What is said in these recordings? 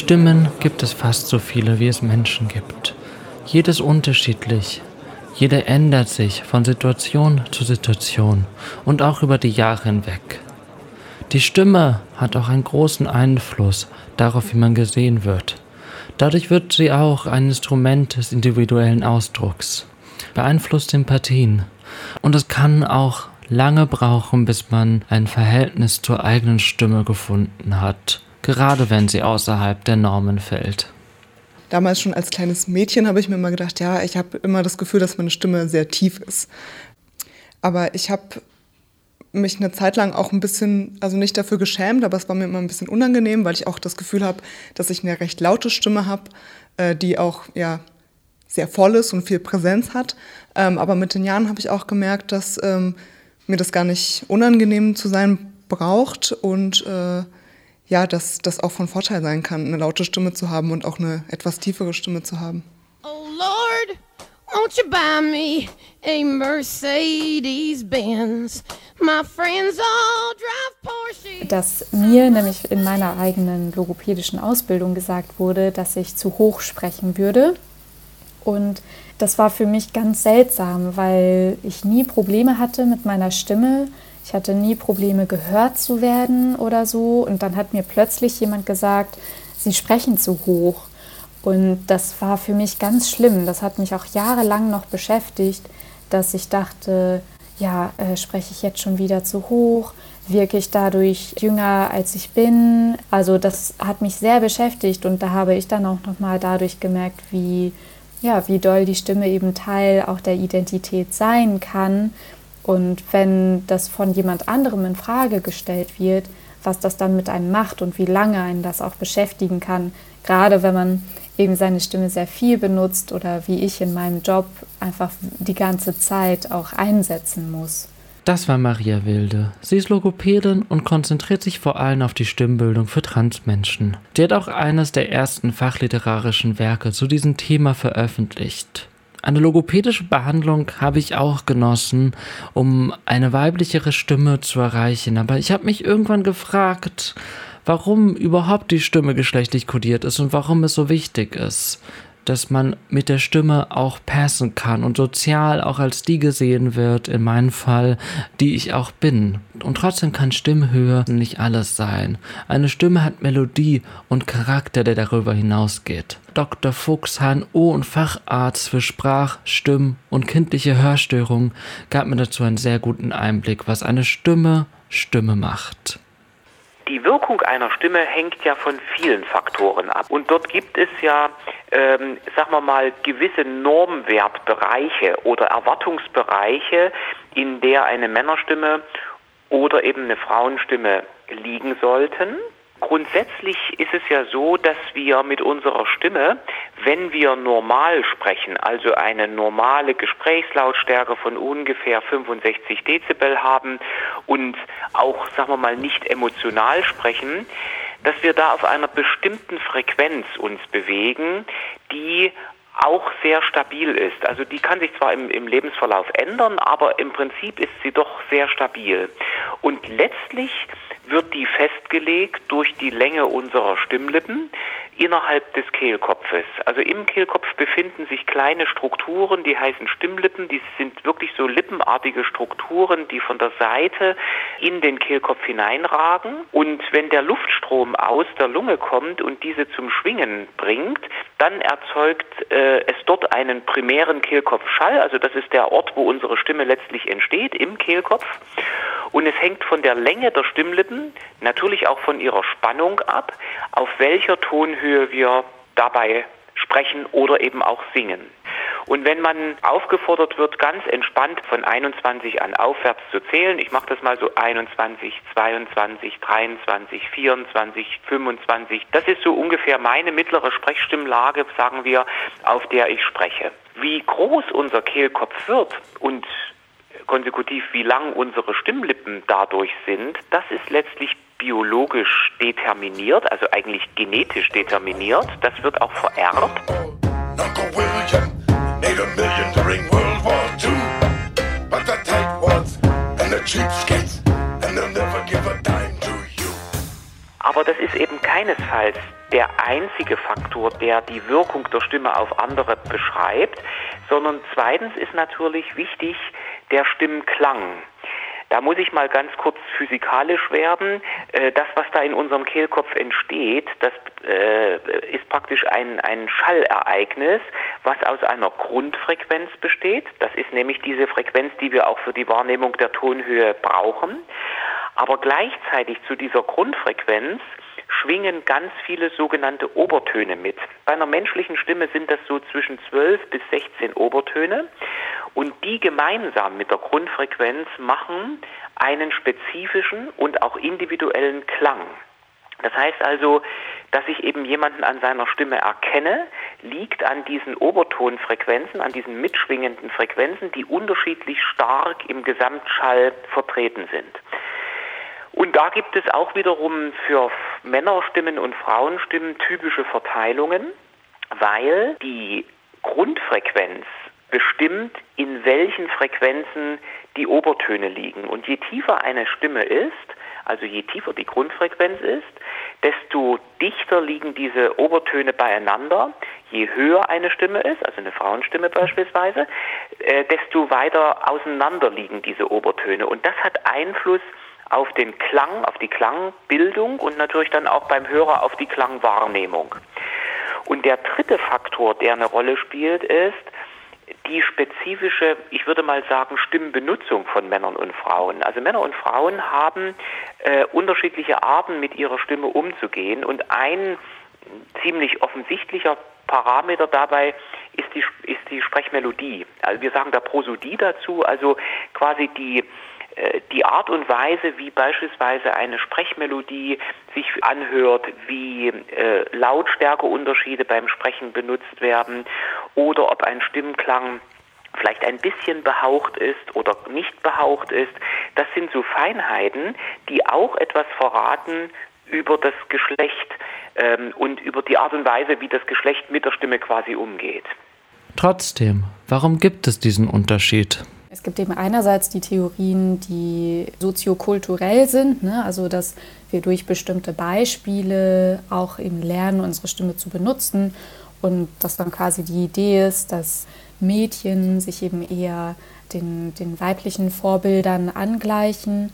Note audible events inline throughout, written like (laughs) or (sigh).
Stimmen gibt es fast so viele, wie es Menschen gibt. Jedes unterschiedlich. Jeder ändert sich von Situation zu Situation und auch über die Jahre hinweg. Die Stimme hat auch einen großen Einfluss darauf, wie man gesehen wird. Dadurch wird sie auch ein Instrument des individuellen Ausdrucks, beeinflusst Sympathien. Und es kann auch lange brauchen, bis man ein Verhältnis zur eigenen Stimme gefunden hat, gerade wenn sie außerhalb der Normen fällt. Damals schon als kleines Mädchen habe ich mir immer gedacht, ja, ich habe immer das Gefühl, dass meine Stimme sehr tief ist. Aber ich habe mich eine Zeit lang auch ein bisschen, also nicht dafür geschämt, aber es war mir immer ein bisschen unangenehm, weil ich auch das Gefühl habe, dass ich eine recht laute Stimme habe, äh, die auch ja sehr voll ist und viel Präsenz hat. Ähm, aber mit den Jahren habe ich auch gemerkt, dass ähm, mir das gar nicht unangenehm zu sein braucht und äh, ja, dass das auch von Vorteil sein kann, eine laute Stimme zu haben und auch eine etwas tiefere Stimme zu haben. Oh Lord, won't you buy me a Mercedes Benz? Dass mir nämlich in meiner eigenen logopädischen Ausbildung gesagt wurde, dass ich zu hoch sprechen würde. Und das war für mich ganz seltsam, weil ich nie Probleme hatte mit meiner Stimme. Ich hatte nie Probleme gehört zu werden oder so. Und dann hat mir plötzlich jemand gesagt, Sie sprechen zu hoch. Und das war für mich ganz schlimm. Das hat mich auch jahrelang noch beschäftigt, dass ich dachte, ja, äh, spreche ich jetzt schon wieder zu hoch? Wirke ich dadurch jünger, als ich bin? Also das hat mich sehr beschäftigt und da habe ich dann auch nochmal dadurch gemerkt, wie, ja, wie doll die Stimme eben Teil auch der Identität sein kann. Und wenn das von jemand anderem in Frage gestellt wird, was das dann mit einem macht und wie lange einen das auch beschäftigen kann, gerade wenn man eben seine Stimme sehr viel benutzt oder wie ich in meinem Job einfach die ganze Zeit auch einsetzen muss. Das war Maria Wilde. Sie ist Logopädin und konzentriert sich vor allem auf die Stimmbildung für Transmenschen. Sie hat auch eines der ersten fachliterarischen Werke zu diesem Thema veröffentlicht. Eine logopädische Behandlung habe ich auch genossen, um eine weiblichere Stimme zu erreichen. Aber ich habe mich irgendwann gefragt, warum überhaupt die Stimme geschlechtlich kodiert ist und warum es so wichtig ist, dass man mit der Stimme auch passen kann und sozial auch als die gesehen wird, in meinem Fall, die ich auch bin. Und trotzdem kann Stimmhöhe nicht alles sein. Eine Stimme hat Melodie und Charakter, der darüber hinausgeht. Dr. Fuchs, HNO und Facharzt für Sprach-, Stimm- und kindliche Hörstörungen gab mir dazu einen sehr guten Einblick, was eine Stimme Stimme macht. Die Wirkung einer Stimme hängt ja von vielen Faktoren ab. Und dort gibt es ja, ähm, sagen wir mal, gewisse Normwertbereiche oder Erwartungsbereiche, in der eine Männerstimme oder eben eine Frauenstimme liegen sollten. Grundsätzlich ist es ja so, dass wir mit unserer Stimme, wenn wir normal sprechen, also eine normale Gesprächslautstärke von ungefähr 65 Dezibel haben und auch, sagen wir mal, nicht emotional sprechen, dass wir da auf einer bestimmten Frequenz uns bewegen, die auch sehr stabil ist. Also die kann sich zwar im, im, Lebensverlauf ändern, aber im Prinzip ist sie doch sehr stabil. Und letztlich wird die festgelegt durch die Länge unserer Stimmlippen innerhalb des Kehlkopfes. Also im Kehlkopf befinden sich kleine Strukturen, die heißen Stimmlippen. Die sind wirklich so lippenartige Strukturen, die von der Seite in den Kehlkopf hineinragen. Und wenn der Luftstrom aus der Lunge kommt und diese zum Schwingen bringt, dann erzeugt äh, es dort einen primären Kehlkopfschall. Also das ist der Ort, wo unsere Stimme letztlich entsteht, im Kehlkopf. Und es hängt von der Länge der Stimmlippen, natürlich auch von ihrer Spannung ab, auf welcher Tonhöhe wir dabei sprechen oder eben auch singen. Und wenn man aufgefordert wird, ganz entspannt von 21 an aufwärts zu zählen, ich mache das mal so 21, 22, 23, 24, 25, das ist so ungefähr meine mittlere Sprechstimmlage, sagen wir, auf der ich spreche. Wie groß unser Kehlkopf wird und konsekutiv, wie lang unsere Stimmlippen dadurch sind, das ist letztlich biologisch determiniert, also eigentlich genetisch determiniert. Das wird auch vererbt. Aber das ist eben keinesfalls der einzige Faktor, der die Wirkung der Stimme auf andere beschreibt, sondern zweitens ist natürlich wichtig der Stimmklang. Da muss ich mal ganz kurz physikalisch werden. Äh, das, was da in unserem Kehlkopf entsteht, das äh, ist praktisch ein, ein Schallereignis, was aus einer Grundfrequenz besteht. Das ist nämlich diese Frequenz, die wir auch für die Wahrnehmung der Tonhöhe brauchen. Aber gleichzeitig zu dieser Grundfrequenz schwingen ganz viele sogenannte Obertöne mit. Bei einer menschlichen Stimme sind das so zwischen 12 bis 16 Obertöne und die gemeinsam mit der Grundfrequenz machen einen spezifischen und auch individuellen Klang. Das heißt also, dass ich eben jemanden an seiner Stimme erkenne, liegt an diesen Obertonfrequenzen, an diesen mitschwingenden Frequenzen, die unterschiedlich stark im Gesamtschall vertreten sind. Und da gibt es auch wiederum für Männerstimmen und Frauenstimmen typische Verteilungen, weil die Grundfrequenz bestimmt, in welchen Frequenzen die Obertöne liegen. Und je tiefer eine Stimme ist, also je tiefer die Grundfrequenz ist, desto dichter liegen diese Obertöne beieinander. Je höher eine Stimme ist, also eine Frauenstimme beispielsweise, äh, desto weiter auseinander liegen diese Obertöne. Und das hat Einfluss auf den Klang, auf die Klangbildung und natürlich dann auch beim Hörer auf die Klangwahrnehmung. Und der dritte Faktor, der eine Rolle spielt, ist die spezifische, ich würde mal sagen, Stimmbenutzung von Männern und Frauen. Also Männer und Frauen haben äh, unterschiedliche Arten, mit ihrer Stimme umzugehen. Und ein ziemlich offensichtlicher Parameter dabei ist die, ist die Sprechmelodie. Also wir sagen da Prosodie dazu, also quasi die äh, die Art und Weise, wie beispielsweise eine Sprechmelodie sich anhört, wie äh, Lautstärkeunterschiede beim Sprechen benutzt werden oder ob ein Stimmklang vielleicht ein bisschen behaucht ist oder nicht behaucht ist, das sind so Feinheiten, die auch etwas verraten über das Geschlecht ähm, und über die Art und Weise, wie das Geschlecht mit der Stimme quasi umgeht. Trotzdem, warum gibt es diesen Unterschied? Es gibt eben einerseits die Theorien, die soziokulturell sind, ne? also dass wir durch bestimmte Beispiele auch eben lernen, unsere Stimme zu benutzen und dass dann quasi die Idee ist, dass Mädchen sich eben eher den, den weiblichen Vorbildern angleichen,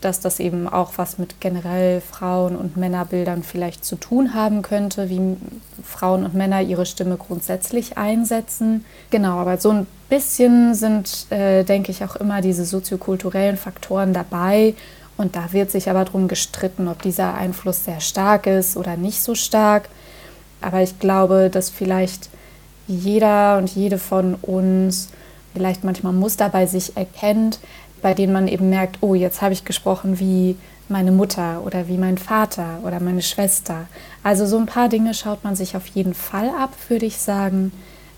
dass das eben auch was mit generell Frauen- und Männerbildern vielleicht zu tun haben könnte, wie Frauen und Männer ihre Stimme grundsätzlich einsetzen. Genau, aber so ein bisschen sind, äh, denke ich, auch immer diese soziokulturellen Faktoren dabei. Und da wird sich aber darum gestritten, ob dieser Einfluss sehr stark ist oder nicht so stark. Aber ich glaube, dass vielleicht jeder und jede von uns vielleicht manchmal Muster bei sich erkennt, bei denen man eben merkt, oh, jetzt habe ich gesprochen wie meine Mutter oder wie mein Vater oder meine Schwester. Also so ein paar Dinge schaut man sich auf jeden Fall ab, würde ich sagen,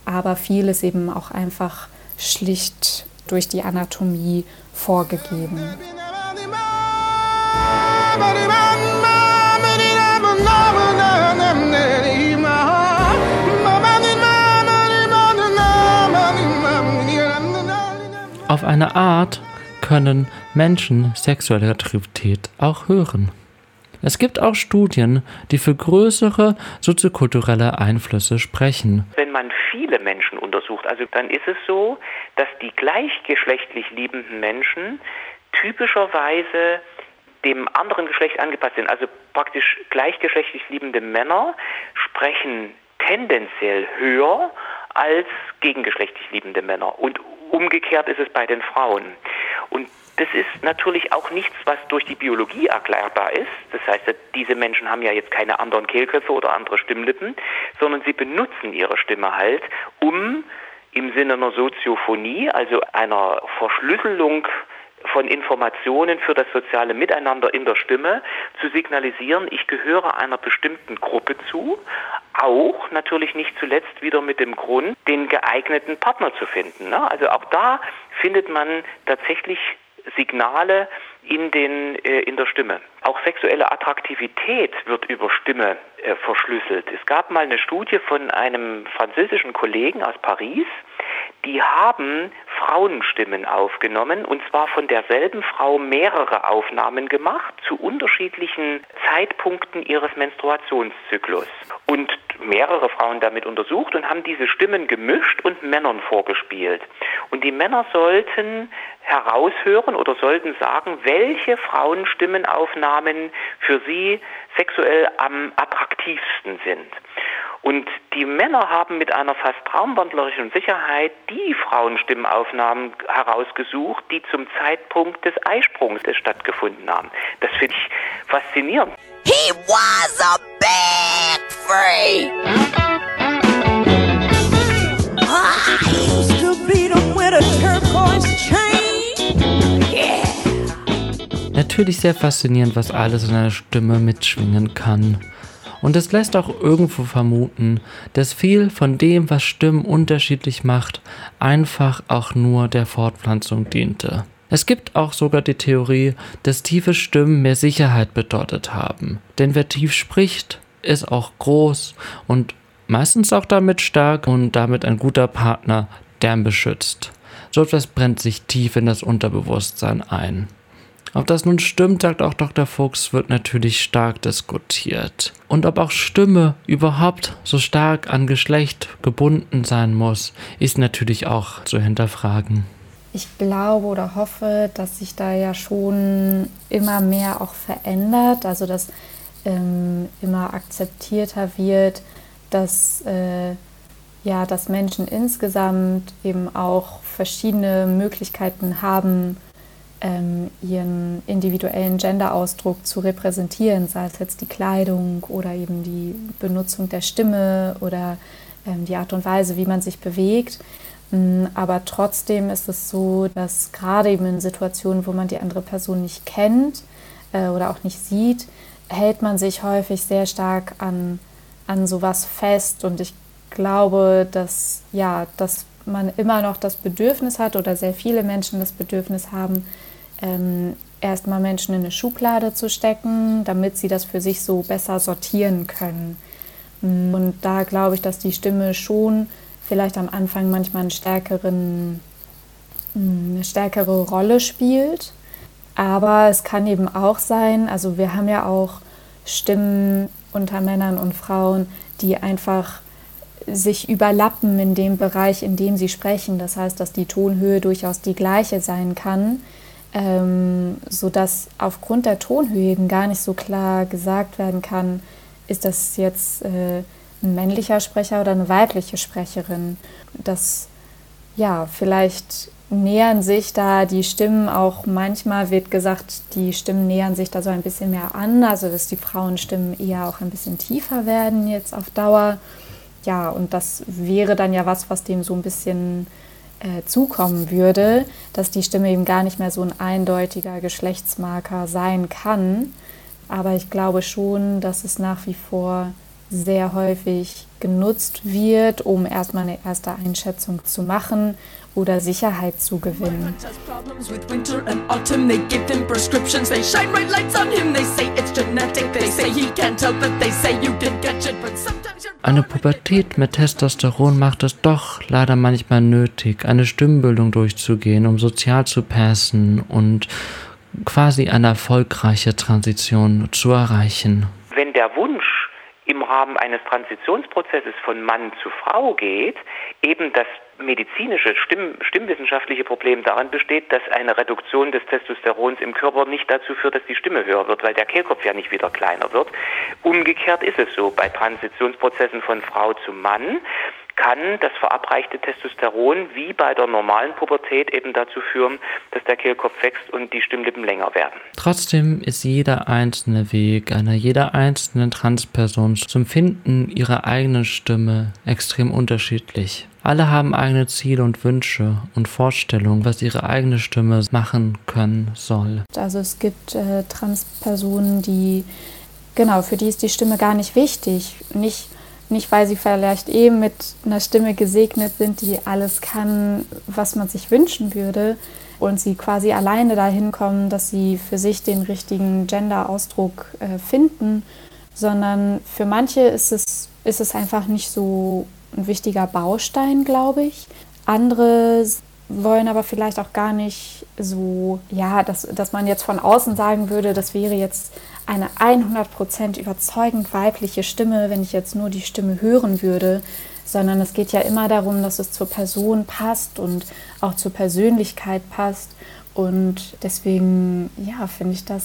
aber viel ist eben auch einfach schlicht durch die Anatomie vorgegeben. Auf eine Art können Menschen sexuelle Attraktivität auch hören. Es gibt auch Studien, die für größere soziokulturelle Einflüsse sprechen. Wenn man viele Menschen untersucht, also dann ist es so, dass die gleichgeschlechtlich liebenden Menschen typischerweise dem anderen Geschlecht angepasst sind. Also praktisch gleichgeschlechtlich liebende Männer sprechen tendenziell höher als gegengeschlechtlich liebende Männer. Und umgekehrt ist es bei den Frauen. Und das ist natürlich auch nichts, was durch die Biologie erklärbar ist. Das heißt, diese Menschen haben ja jetzt keine anderen Kehlköpfe oder andere Stimmlippen, sondern sie benutzen ihre Stimme halt, um im Sinne einer Soziophonie, also einer Verschlüsselung von Informationen für das soziale Miteinander in der Stimme zu signalisieren, ich gehöre einer bestimmten Gruppe zu, auch natürlich nicht zuletzt wieder mit dem Grund, den geeigneten Partner zu finden. Ne? Also auch da findet man tatsächlich Signale in, den, äh, in der Stimme. Auch sexuelle Attraktivität wird über Stimme äh, verschlüsselt. Es gab mal eine Studie von einem französischen Kollegen aus Paris, die haben Frauenstimmen aufgenommen und zwar von derselben Frau mehrere Aufnahmen gemacht zu unterschiedlichen Zeitpunkten ihres Menstruationszyklus und mehrere Frauen damit untersucht und haben diese Stimmen gemischt und Männern vorgespielt. Und die Männer sollten heraushören oder sollten sagen, welche Frauenstimmenaufnahmen für sie sexuell am attraktivsten sind. Und die Männer haben mit einer fast traumwandlerischen Sicherheit die Frauenstimmenaufnahmen herausgesucht, die zum Zeitpunkt des Eisprungs stattgefunden haben. Das finde ich faszinierend. He was a big freak! I used to beat him with a turquoise chain. Yeah. Natürlich sehr faszinierend, was alles in einer Stimme mitschwingen kann. Und es lässt auch irgendwo vermuten, dass viel von dem, was Stimmen unterschiedlich macht, einfach auch nur der Fortpflanzung diente. Es gibt auch sogar die Theorie, dass tiefe Stimmen mehr Sicherheit bedeutet haben. Denn wer tief spricht, ist auch groß und meistens auch damit stark und damit ein guter Partner, der ihn beschützt. So etwas brennt sich tief in das Unterbewusstsein ein. Ob das nun stimmt, sagt auch Dr. Fuchs, wird natürlich stark diskutiert. Und ob auch Stimme überhaupt so stark an Geschlecht gebunden sein muss, ist natürlich auch zu hinterfragen. Ich glaube oder hoffe, dass sich da ja schon immer mehr auch verändert, also dass ähm, immer akzeptierter wird, dass, äh, ja, dass Menschen insgesamt eben auch verschiedene Möglichkeiten haben, ähm, ihren individuellen Genderausdruck zu repräsentieren, sei es jetzt die Kleidung oder eben die Benutzung der Stimme oder ähm, die Art und Weise, wie man sich bewegt. Mm, aber trotzdem ist es so, dass gerade eben in Situationen, wo man die andere Person nicht kennt äh, oder auch nicht sieht, hält man sich häufig sehr stark an, an sowas fest. Und ich glaube, dass, ja, dass man immer noch das Bedürfnis hat oder sehr viele Menschen das Bedürfnis haben, ähm, erstmal Menschen in eine Schublade zu stecken, damit sie das für sich so besser sortieren können. Mm, und da glaube ich, dass die Stimme schon vielleicht am Anfang manchmal einen stärkeren, mm, eine stärkere Rolle spielt. Aber es kann eben auch sein, also wir haben ja auch Stimmen unter Männern und Frauen, die einfach sich überlappen in dem Bereich, in dem sie sprechen. Das heißt, dass die Tonhöhe durchaus die gleiche sein kann ähm, sodass aufgrund der Tonhöhe eben gar nicht so klar gesagt werden kann, ist das jetzt äh, ein männlicher Sprecher oder eine weibliche Sprecherin. Das, ja, vielleicht nähern sich da die Stimmen auch, manchmal wird gesagt, die Stimmen nähern sich da so ein bisschen mehr an, also dass die Frauenstimmen eher auch ein bisschen tiefer werden jetzt auf Dauer. Ja, und das wäre dann ja was, was dem so ein bisschen äh, zukommen würde, dass die Stimme eben gar nicht mehr so ein eindeutiger Geschlechtsmarker sein kann. Aber ich glaube schon, dass es nach wie vor sehr häufig genutzt wird, um erstmal eine erste Einschätzung zu machen oder Sicherheit zu gewinnen. Eine Pubertät mit Testosteron macht es doch leider manchmal nötig, eine Stimmbildung durchzugehen, um sozial zu passen und quasi eine erfolgreiche Transition zu erreichen. Wenn der Wunsch im Rahmen eines Transitionsprozesses von Mann zu Frau geht, eben das medizinische, Stimm, stimmwissenschaftliche Problem darin besteht, dass eine Reduktion des Testosterons im Körper nicht dazu führt, dass die Stimme höher wird, weil der Kehlkopf ja nicht wieder kleiner wird. Umgekehrt ist es so, bei Transitionsprozessen von Frau zu Mann kann das verabreichte Testosteron wie bei der normalen Pubertät eben dazu führen, dass der Kehlkopf wächst und die Stimmlippen länger werden. Trotzdem ist jeder einzelne Weg einer jeder einzelnen Transperson zum Finden ihrer eigenen Stimme extrem unterschiedlich. Alle haben eigene Ziele und Wünsche und Vorstellungen, was ihre eigene Stimme machen können soll. Also es gibt äh, Transpersonen, die genau, für die ist die Stimme gar nicht wichtig. Nicht nicht, weil sie vielleicht eben mit einer Stimme gesegnet sind, die alles kann, was man sich wünschen würde. Und sie quasi alleine dahin kommen, dass sie für sich den richtigen Gender-Ausdruck äh, finden, sondern für manche ist es, ist es einfach nicht so ein wichtiger Baustein, glaube ich. Andere wollen aber vielleicht auch gar nicht so, ja, dass, dass man jetzt von außen sagen würde, das wäre jetzt eine 100% überzeugend weibliche Stimme, wenn ich jetzt nur die Stimme hören würde, sondern es geht ja immer darum, dass es zur Person passt und auch zur Persönlichkeit passt. Und deswegen, ja, finde ich, dass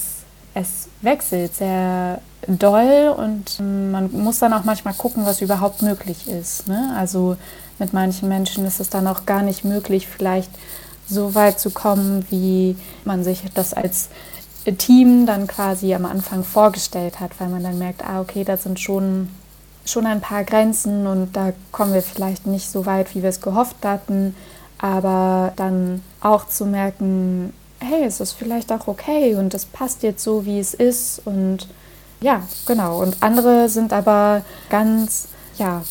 es wechselt sehr doll und man muss dann auch manchmal gucken, was überhaupt möglich ist. Ne? Also mit manchen Menschen ist es dann auch gar nicht möglich, vielleicht so weit zu kommen, wie man sich das als Team dann quasi am Anfang vorgestellt hat, weil man dann merkt, ah, okay, da sind schon, schon ein paar Grenzen und da kommen wir vielleicht nicht so weit, wie wir es gehofft hatten, aber dann auch zu merken, hey, es ist vielleicht auch okay und es passt jetzt so, wie es ist und ja, genau. Und andere sind aber ganz, ja,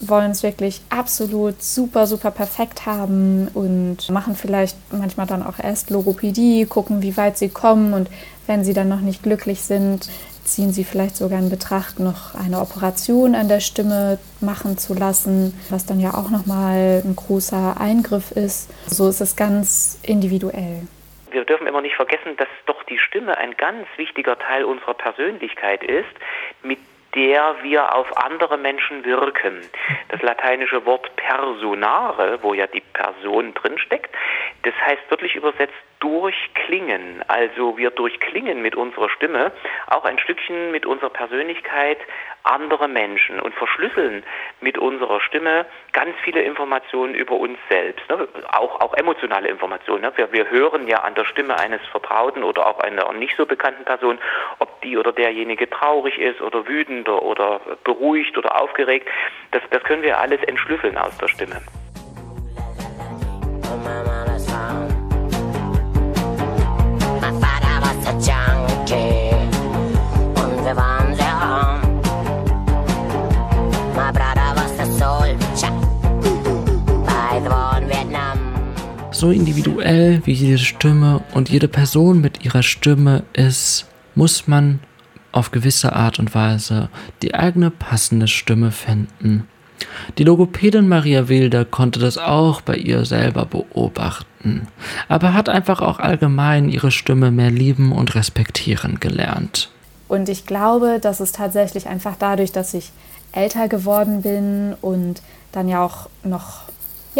wollen es wirklich absolut super, super perfekt haben und machen vielleicht manchmal dann auch erst Logopädie, gucken, wie weit sie kommen und wenn sie dann noch nicht glücklich sind, ziehen sie vielleicht sogar in Betracht, noch eine Operation an der Stimme machen zu lassen, was dann ja auch nochmal ein großer Eingriff ist. So ist es ganz individuell. Wir dürfen immer nicht vergessen, dass doch die Stimme ein ganz wichtiger Teil unserer Persönlichkeit ist, mit der wir auf andere Menschen wirken. Das lateinische Wort personare, wo ja die Person drinsteckt, das heißt wirklich übersetzt durchklingen. Also wir durchklingen mit unserer Stimme auch ein Stückchen mit unserer Persönlichkeit andere Menschen und verschlüsseln mit unserer Stimme ganz viele Informationen über uns selbst, ne? auch, auch emotionale Informationen. Ne? Wir, wir hören ja an der Stimme eines Vertrauten oder auch einer nicht so bekannten Person, ob die oder derjenige traurig ist oder wütend oder beruhigt oder aufgeregt. Das, das können wir alles entschlüsseln aus der Stimme. So individuell wie jede Stimme und jede Person mit ihrer Stimme ist, muss man auf gewisse Art und Weise die eigene passende Stimme finden. Die Logopädin Maria Wilder konnte das auch bei ihr selber beobachten, aber hat einfach auch allgemein ihre Stimme mehr lieben und respektieren gelernt. Und ich glaube, dass es tatsächlich einfach dadurch, dass ich älter geworden bin und dann ja auch noch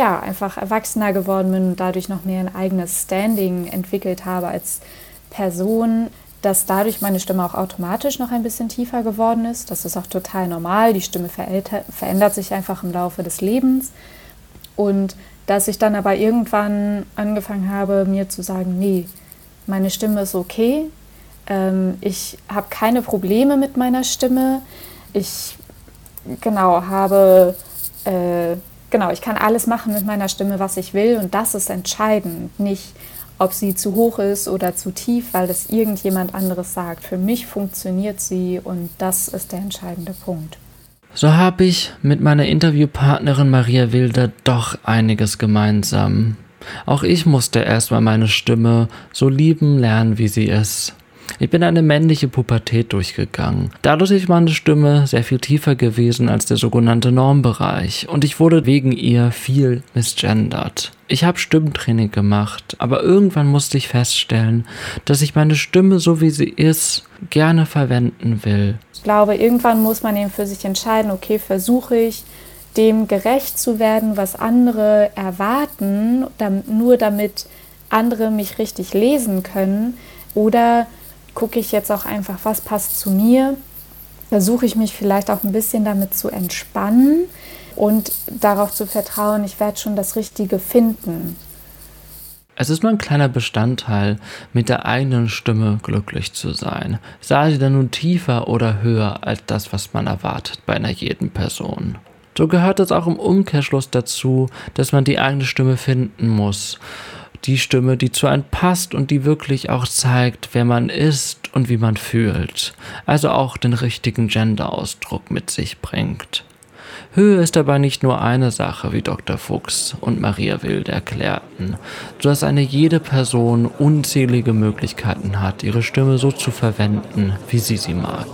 ja, einfach erwachsener geworden bin und dadurch noch mehr ein eigenes Standing entwickelt habe als Person, dass dadurch meine Stimme auch automatisch noch ein bisschen tiefer geworden ist. Das ist auch total normal. Die Stimme verändert sich einfach im Laufe des Lebens. Und dass ich dann aber irgendwann angefangen habe, mir zu sagen, nee, meine Stimme ist okay. Ähm, ich habe keine Probleme mit meiner Stimme. Ich genau habe äh, genau, ich kann alles machen mit meiner Stimme, was ich will und das ist entscheidend. Nicht, ob sie zu hoch ist oder zu tief, weil das irgendjemand anderes sagt. Für mich funktioniert sie und das ist der entscheidende Punkt. So habe ich mit meiner Interviewpartnerin Maria Wilder doch einiges gemeinsam. Auch ich musste erstmal meine Stimme so lieben lernen, wie sie ist. Ich bin eine männliche Pubertät durchgegangen. Dadurch ist meine Stimme sehr viel tiefer gewesen als der sogenannte Normbereich und ich wurde wegen ihr viel misgendert. Ich habe Stimmtraining gemacht, aber irgendwann musste ich feststellen, dass ich meine Stimme so wie sie ist gerne verwenden will. Ich glaube, irgendwann muss man eben für sich entscheiden, okay, versuche ich dem gerecht zu werden, was andere erwarten, nur damit andere mich richtig lesen können, oder gucke ich jetzt auch einfach, was passt zu mir. Versuche ich mich vielleicht auch ein bisschen damit zu entspannen und darauf zu vertrauen, ich werde schon das Richtige finden. Es ist nur ein kleiner Bestandteil, mit der eigenen Stimme glücklich zu sein. Sei sie dann nun tiefer oder höher als das, was man erwartet bei einer jeden Person. So gehört es auch im Umkehrschluss dazu, dass man die eigene Stimme finden muss die Stimme, die zu einem passt und die wirklich auch zeigt, wer man ist und wie man fühlt. Also auch den richtigen Gender-Ausdruck mit sich bringt. Höhe ist dabei nicht nur eine Sache, wie Dr. Fuchs und Maria Wild erklärten, so dass eine jede Person unzählige Möglichkeiten hat, ihre Stimme so zu verwenden, wie sie sie mag.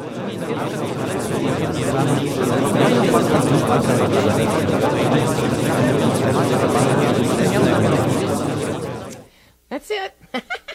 that's it. (laughs)